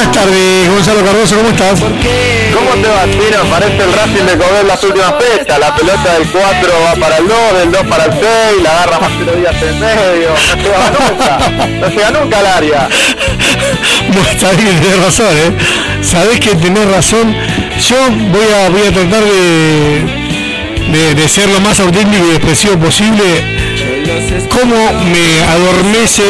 Buenas tardes, Gonzalo Cardoso, ¿cómo estás? ¿Cómo te va, Tino? Parece el Racing de Cobel las últimas fechas. La pelota del 4 va para el 2, del 2 para el 6, la agarra más que días en medio. No llega nunca, no llega nunca al área. Bueno, está bien, tenés razón, ¿eh? Sabés que tenés razón. Yo voy a, voy a tratar de, de, de ser lo más auténtico y expresivo posible cómo me adormece.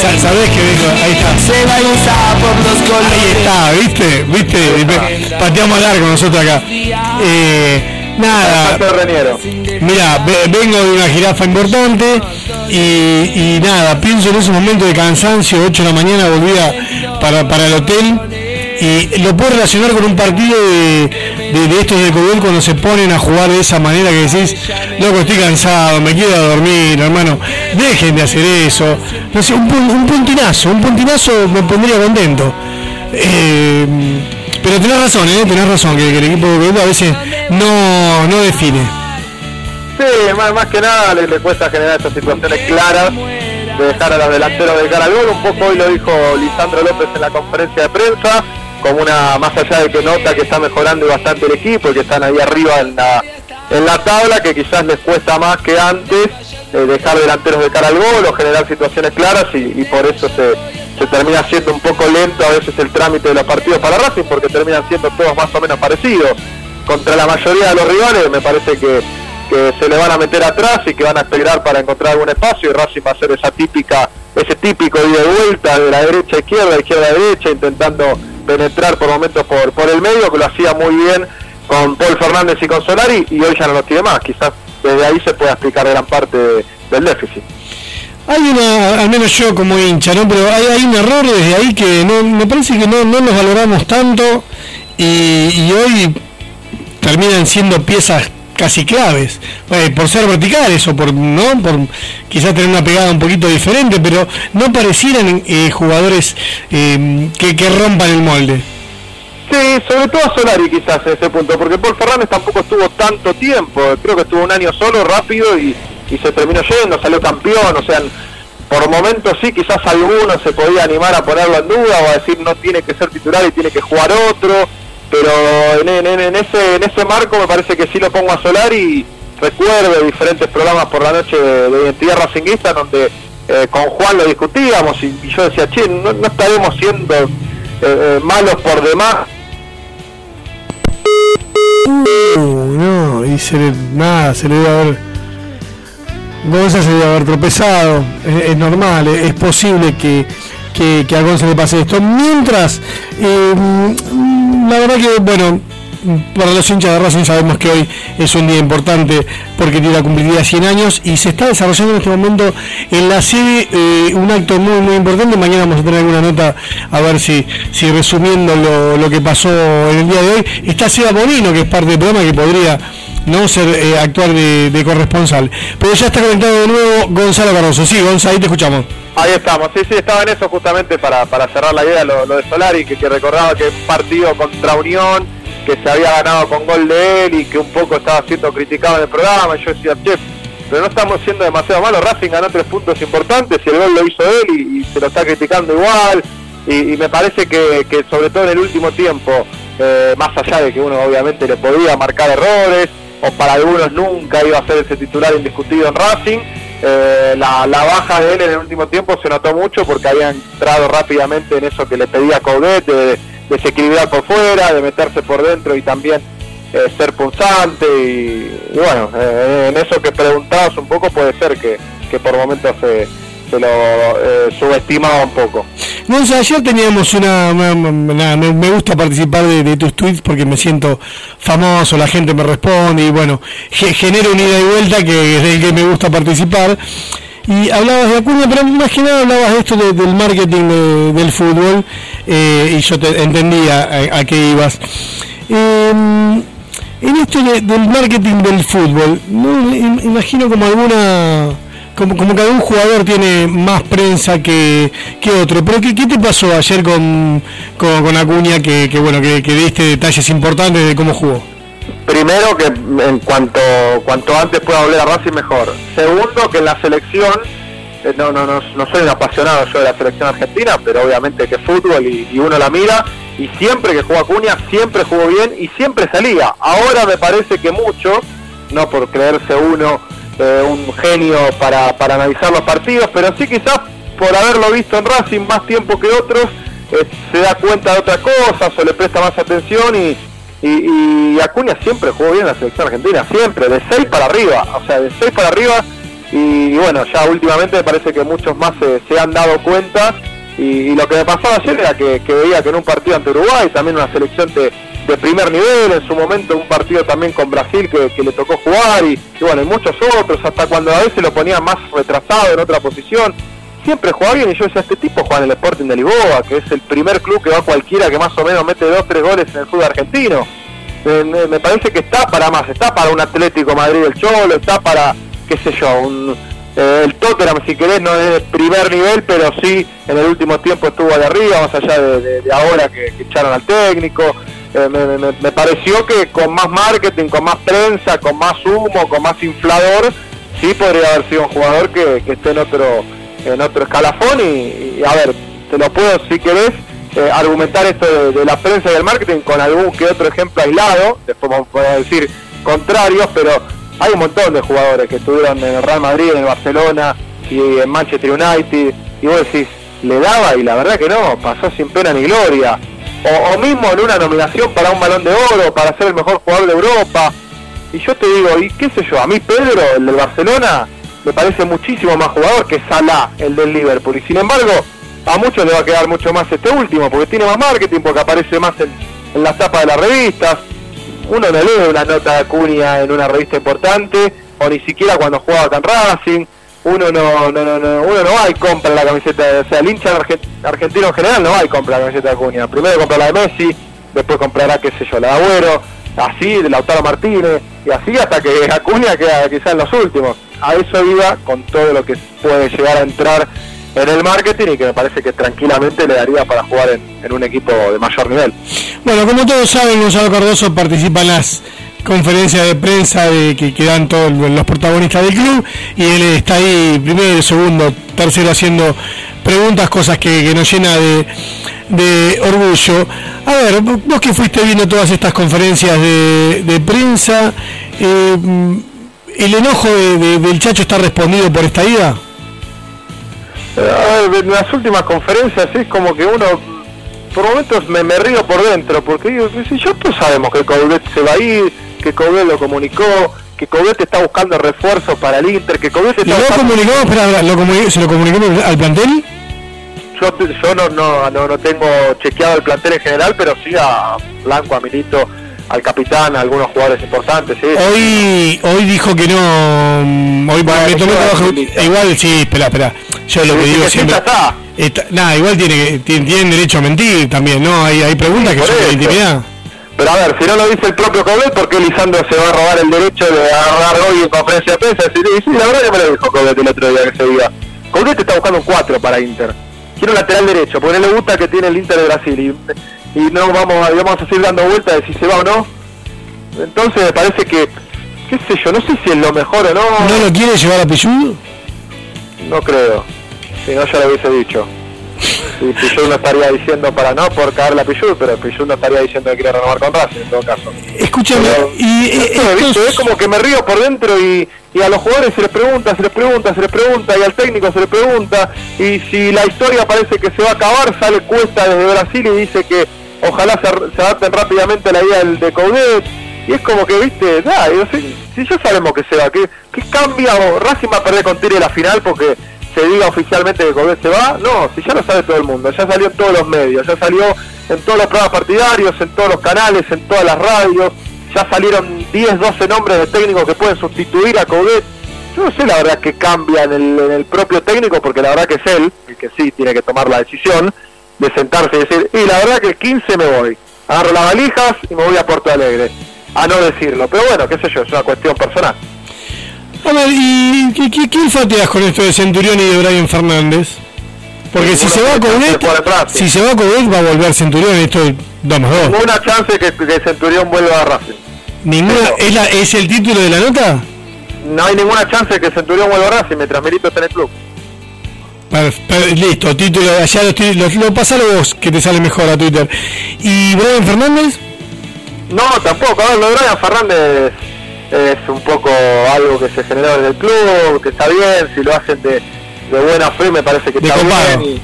Sa- ¿Sabés que vengo? Ahí está. Ahí está, ¿viste? ¿Viste? Pateamos largo nosotros acá. Eh, nada. Mira, vengo de una jirafa importante y, y nada, pienso en ese momento de cansancio, 8 de la mañana volvía para, para el hotel y lo puedo relacionar con un partido de, de, de estos de Cobel cuando se ponen a jugar de esa manera que decís, loco, estoy cansado, me quiero dormir, hermano, dejen de hacer eso. No sé, un, pun- un puntinazo, un puntinazo me pondría contento. Eh, pero tenés razón, ¿eh? tenés razón, que, el equipo de Cobel a veces no, no define. Sí, más, más que nada le, le cuesta generar estas situaciones claras de dejar a los delanteros de cara al gol. Un poco hoy lo dijo Lisandro López en la conferencia de prensa, como una, más allá de que nota que está mejorando bastante el equipo y que están ahí arriba en la, en la tabla, que quizás les cuesta más que antes eh, dejar delanteros de cara al gol o generar situaciones claras y, por eso se, se termina siendo un poco lento a veces el trámite de los partidos para Racing porque terminan siendo todos más o menos parecidos. Contra la mayoría de los rivales me parece que, que se le van a meter atrás y que van a esperar para encontrar algún espacio y Racing va a hacer esa típica, ese típico ida y vuelta de la derecha a izquierda, izquierda a derecha, intentando penetrar por momentos por, por el medio, que lo hacía muy bien con Paul Fernández y con Solari y hoy ya no lo tiene más. Quizás desde ahí se pueda explicar gran parte de- del déficit. Hay una, al menos yo como hincha, ¿no? Pero hay, un error desde ahí que no, me parece que no, no nos valoramos tanto y hoy terminan siendo piezas casi claves, eh, por ser verticales o por no por quizás tener una pegada un poquito diferente, pero no parecieran eh, jugadores eh, que, que rompan el molde. Sí, sobre todo a Solari quizás en ese punto, porque Paul Fernández tampoco estuvo tanto tiempo, creo que estuvo un año solo, rápido, y, y se terminó yendo, salió campeón, o sea, por momentos sí, quizás alguno se podía animar a ponerlo en duda o a decir no tiene que ser titular y tiene que jugar otro, pero en, en- ese, en ese marco me parece que sí lo pongo a Solari y recuerdo diferentes programas por la noche de, de Identidad Racinguista donde eh, con Juan lo discutíamos y, yo decía, che, no, estaremos siendo eh, eh, malos por demás Uh, no, y se le, nada, se le debe haber. Gonza se debe haber tropezado, es, normal, es posible que, que, que a Gonza le pase esto. Mientras, eh, mm, la verdad que, bueno, para los hinchas de Racing sabemos que hoy es un día importante porque tiene la cumplida 100 años y se está desarrollando en este momento en la sede eh, un acto muy muy importante. Mañana vamos a tener alguna nota a ver si, si resumiendo lo, lo que pasó en el día de hoy. Está Seba Bonino, que es parte del programa que podría no ser eh, actuar de, corresponsal. Pero ya está conectado de nuevo Gonzalo Cardoso. Sí, Gonzalo, ahí te escuchamos. Ahí estamos, sí, sí, estaba en eso justamente para, para cerrar la idea, lo, lo de Solari, que, que recordaba que partido contra Unión, que se había ganado con gol de él y que un poco estaba siendo criticado en el programa, yo decía, chef, pero no estamos siendo demasiado malos, Racing ganó tres puntos importantes y el gol lo hizo él y, y se lo está criticando igual, y, y me parece que, que sobre todo en el último tiempo, eh, más allá de que uno obviamente le podía marcar errores, o para algunos nunca iba a ser ese titular indiscutido en Racing, eh, la, la baja de él en el último tiempo se notó mucho porque había entrado rápidamente en eso que le pedía Coudet, de desequilibrar por fuera, de meterse por dentro y también eh, ser punzante y, bueno, eh, en eso que preguntabas un poco puede ser que, que por momentos se, se lo subestimaba un poco. Gonza, ayer teníamos una, me, gusta participar de, tus tweets porque me siento famoso, la gente me responde y bueno, ge- genero una ida y vuelta que es del que me gusta participar. Y hablabas de Acuña, pero más que hablabas de esto de- del marketing de- del fútbol eh, y yo te entendía a, qué ibas. Eh, en esto de- del marketing del fútbol, ¿no? Im- imagino como alguna como, como que algún jugador tiene más prensa que, que otro. Pero ¿qué, qué te pasó ayer con, con, con Acuña que, que bueno que, que diste detalles importantes de cómo jugó? Primero que en cuanto cuanto antes pueda volver a Racing mejor. Segundo que en la selección eh, no, no, no, no soy un apasionado yo de la selección argentina, pero obviamente que fútbol y, y uno la mira y siempre que jugó Acuña siempre jugó bien y siempre salía. Ahora me parece que mucho, no por creerse uno eh, un genio para, para analizar los partidos, pero sí quizás por haberlo visto en Racing más tiempo que otros, eh, se da cuenta de otra cosa o le presta más atención y, y, Acuña siempre jugó bien en la selección argentina, siempre, de 6 para arriba, o sea, de 6 para arriba y, bueno, ya últimamente me parece que muchos más se, han dado cuenta y, lo que me pasaba ayer era que, veía que en un partido ante Uruguay, también una selección de, de primer nivel, en su momento un partido también con Brasil que, le tocó jugar y, bueno, y muchos otros, hasta cuando a veces lo ponía más retrasado en otra posición, siempre jugaba bien y yo decía, este tipo juega en el Sporting de Lisboa, que es el primer club que va cualquiera que más o menos mete dos, tres goles en el fútbol argentino. me parece que está para más, está para un Atlético Madrid del Cholo, está para, qué sé yo, un, eh, el Tottenham si querés no es de primer nivel, pero sí en el último tiempo estuvo de arriba, más allá de, ahora que, echaron al técnico. Eh, me, pareció que con más marketing, con más prensa, con más humo, con más inflador, sí podría haber sido un jugador que, que esté en otro en otro escalafón y, a ver, te lo puedo si querés eh, argumentar esto de, la prensa y el marketing con algún que otro ejemplo aislado, después vamos a decir contrarios, pero hay un montón de jugadores que estuvieron en el Real Madrid, en el Barcelona y en Manchester United, y vos decís, le daba y la verdad que no, pasó sin pena ni gloria. O, mismo en una nominación para un balón de oro, para ser el mejor jugador de Europa. Y yo te digo, y qué sé yo, a mí Pedro, el del Barcelona, me parece muchísimo más jugador que Salah, el del Liverpool. Y sin embargo, a muchos le va a quedar mucho más este último, porque tiene más marketing, porque aparece más en, las tapas de las revistas. Uno no lee una nota de Acuña en una revista importante, o ni siquiera cuando juega con Racing. Uno no, no, no, no, uno no va y compra la camiseta, o sea, el hincha argentino en general no va y compra la camiseta de Acuña. Primero compra la de Messi, después comprará, qué sé yo, la de Agüero, así, de Lautaro Martínez, y así hasta que Acuña queda quizás en los últimos a eso iba con todo lo que puede llegar a entrar en el marketing y que me parece que tranquilamente le daría para jugar en, un equipo de mayor nivel. Bueno, como todos saben, Gonzalo Cardoso participa en las conferencias de prensa de que, quedan todos los protagonistas del club y él está ahí primero, segundo, tercero haciendo preguntas, cosas que, nos llena de, orgullo. A ver, vos que fuiste viendo todas estas conferencias de, prensa, eh, ¿El enojo del Chacho está respondido por esta ida? Eh, en las últimas conferencias es como que uno, por momentos me, río por dentro, porque digo, si yo pues sabemos que Coudet se va a ir, que Coudet lo comunicó, que Coudet está buscando refuerzos para el Inter, que Coudet está... ¿Lo comunicó, espera, ¿se lo comunicó al plantel? Yo, yo no, no, no, no tengo chequeado el plantel en general, pero sí a Blanco, a Milito al capitán, a algunos jugadores importantes. ¿sí? Hoy hoy dijo que no. Mm, hoy Igual, sí, espera, espera. Yo lo que digo siempre. Está. nada, igual tiene, tiene, tienen derecho a mentir también, ¿no? Hay, hay preguntas que son de intimidad. Pero a ver, si no lo dice el propio Cobet, ¿por qué Lisandro se va a robar el derecho de agarrar hoy en conferencia de prensa? Sí, sí, la verdad que me lo dijo Cobet el otro día que se diga. Cobet está buscando un 4 para Inter. Quiere un lateral derecho, porque no le gusta que tiene el Inter de Brasil. Y y no vamos, vamos a seguir dando vueltas de si se va o no. Entonces me parece que, qué sé yo, no sé si es lo mejor o no. ¿No lo quiere llevar a Pichud? No creo. Si no, ya lo hubiese dicho. Y Pichud no estaría diciendo para no por caer la Pichud, pero Pichud no estaría diciendo que quiere renovar con Racing en todo caso. Escúchame, y es como que me río por dentro y, y a los jugadores se les pregunta, se les pregunta, se les pregunta, y al técnico se les pregunta, y si la historia parece que se va a acabar, sale Cuesta desde Brasil y dice que ojalá se, adapten rápidamente a la idea del de Coudet. Y es como que, viste, si, ya sabemos que se va, que, cambia o Racing va a perder con Tire la final porque se diga oficialmente que Coudet se va, no, si ya lo sabe todo el mundo, ya salió en todos los medios, ya salió en todos los programas partidarios, en todos los canales, en todas las radios, ya salieron 10, 12 nombres de técnicos que pueden sustituir a Coudet. Yo no sé la verdad que cambia en el, en el propio técnico, porque la verdad que es él, el que sí tiene que tomar la decisión, de sentarse y decir, y la verdad que el 15 me voy, agarro las valijas y me voy a Porto Alegre, a no decirlo, pero bueno, qué sé yo, es una cuestión personal. A ver, ¿y qué, quién fateas con esto de Centurión y de Brian Fernández? Porque si se, va con si se va a va a volver Centurión, esto es 2 más 2. Ninguna chance que, que Centurión vuelva a Racing. ¿Ninguna, ¿es, la, ¿Es el título de la nota? No hay ninguna chance que Centurión vuelva a Racing mientras Merito está en el club. listo, título, allá lo, lo, lo vos que te sale mejor a Twitter. ¿Y Brian Fernández? No, tampoco. A ver, lo de Brian Fernández es un poco algo que se generó en el club, que está bien, si lo hacen de, de buena fe me parece que está bien.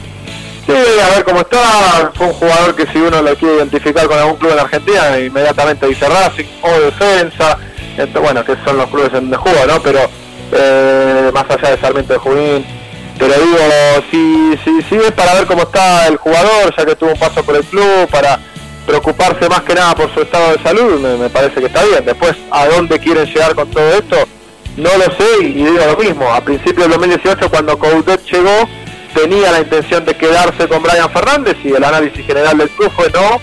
sí, a ver cómo está, fue un jugador que si uno lo quiere identificar con algún club en Argentina, inmediatamente dice Racing o defensa, entonces, bueno, que son los clubes en donde juega, ¿no? Pero eh, más allá de Sarmiento de Junín, pero digo, si, si, si es para ver cómo está el jugador, ya que tuvo un paso por el club, para preocuparse más que nada por su estado de salud, me, parece que está bien. Después, ¿a dónde quieren llegar con todo esto? No lo sé y digo lo mismo. A principios del 2018, cuando Coudet llegó, tenía la intención de quedarse con Brian Fernández y el análisis general del club fue no,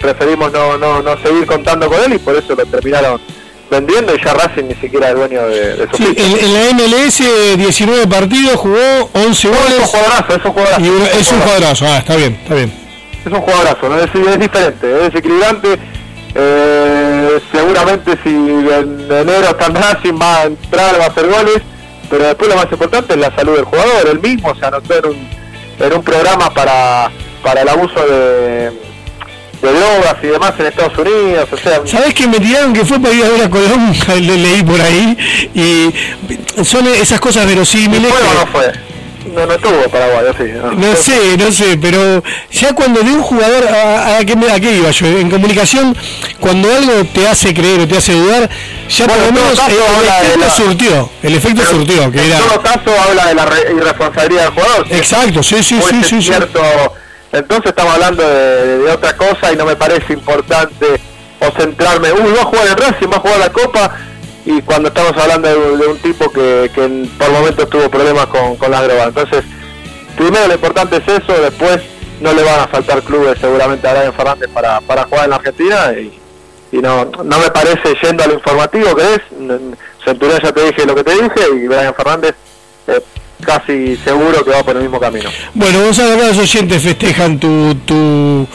preferimos no, no, no seguir contando con él y por eso lo terminaron vendiendo y ya Racing ni siquiera es dueño de, su sí, en, la MLS 19 partidos jugó 11 goles. es un jugadorazo, es un jugadorazo. es un jugadorazo, ah, está bien, está bien. Es un jugadorazo, ¿no? es, es diferente, es equilibrante. Eh, seguramente si en enero está Racing va a entrar, va a hacer goles, pero después lo más importante es la salud del jugador. Él mismo se anotó en un, en un programa para, para el abuso de de drogas y demás en Estados Unidos, o sea... ¿Sabés que me tiraron que fue para ir a ver a Colón? Le leí por ahí, y son esas cosas verosímiles... ¿Fue o no fue? No, no estuvo Paraguay, sí. No, sé, no sé, pero ya cuando de un jugador, ¿a, qué, ¿a, qué, iba yo? En comunicación, cuando algo te hace creer o te hace dudar, ya por lo menos el, efecto surtió, el efecto surtió. Que en todo caso habla de la irresponsabilidad del jugador. Exacto, sí, sí, sí, sí. Cierto, entonces estamos hablando de, otra cosa y no me parece importante o centrarme, uy, va a jugar el Racing, va a jugar la Copa, y cuando estamos hablando de, un tipo que, que, por momentos tuvo problemas con, con las drogas. Entonces, primero lo importante es eso, después no le van a faltar clubes seguramente a Brian Fernández para, para jugar en la Argentina y, no, no me parece yendo a lo informativo que es, Centurión ya te dije lo que te dije y Brian Fernández eh, casi seguro que va por el mismo camino. Bueno, vos a los oyentes festejan tu, tu,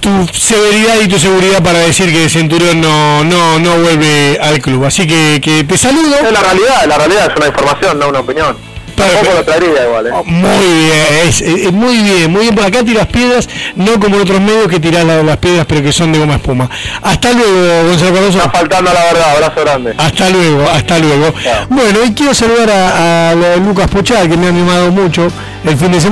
tu severidad y tu seguridad para decir que Centurión no, no, no vuelve al club. Así que, que te saludo. Es la realidad, la realidad es una información, no una opinión. Tampoco lo traería igual, ¿eh? oh, Muy bien, es, muy bien, muy bien. Por acá tiras piedras, no como en otros medios que tiras las piedras, pero que son de goma espuma. Hasta luego, Gonzalo Cardoso. Está faltando la verdad, abrazo grande. Hasta luego, hasta luego. Bueno, y quiero saludar a, a Lucas Pochal, que me ha animado mucho el fin de semana.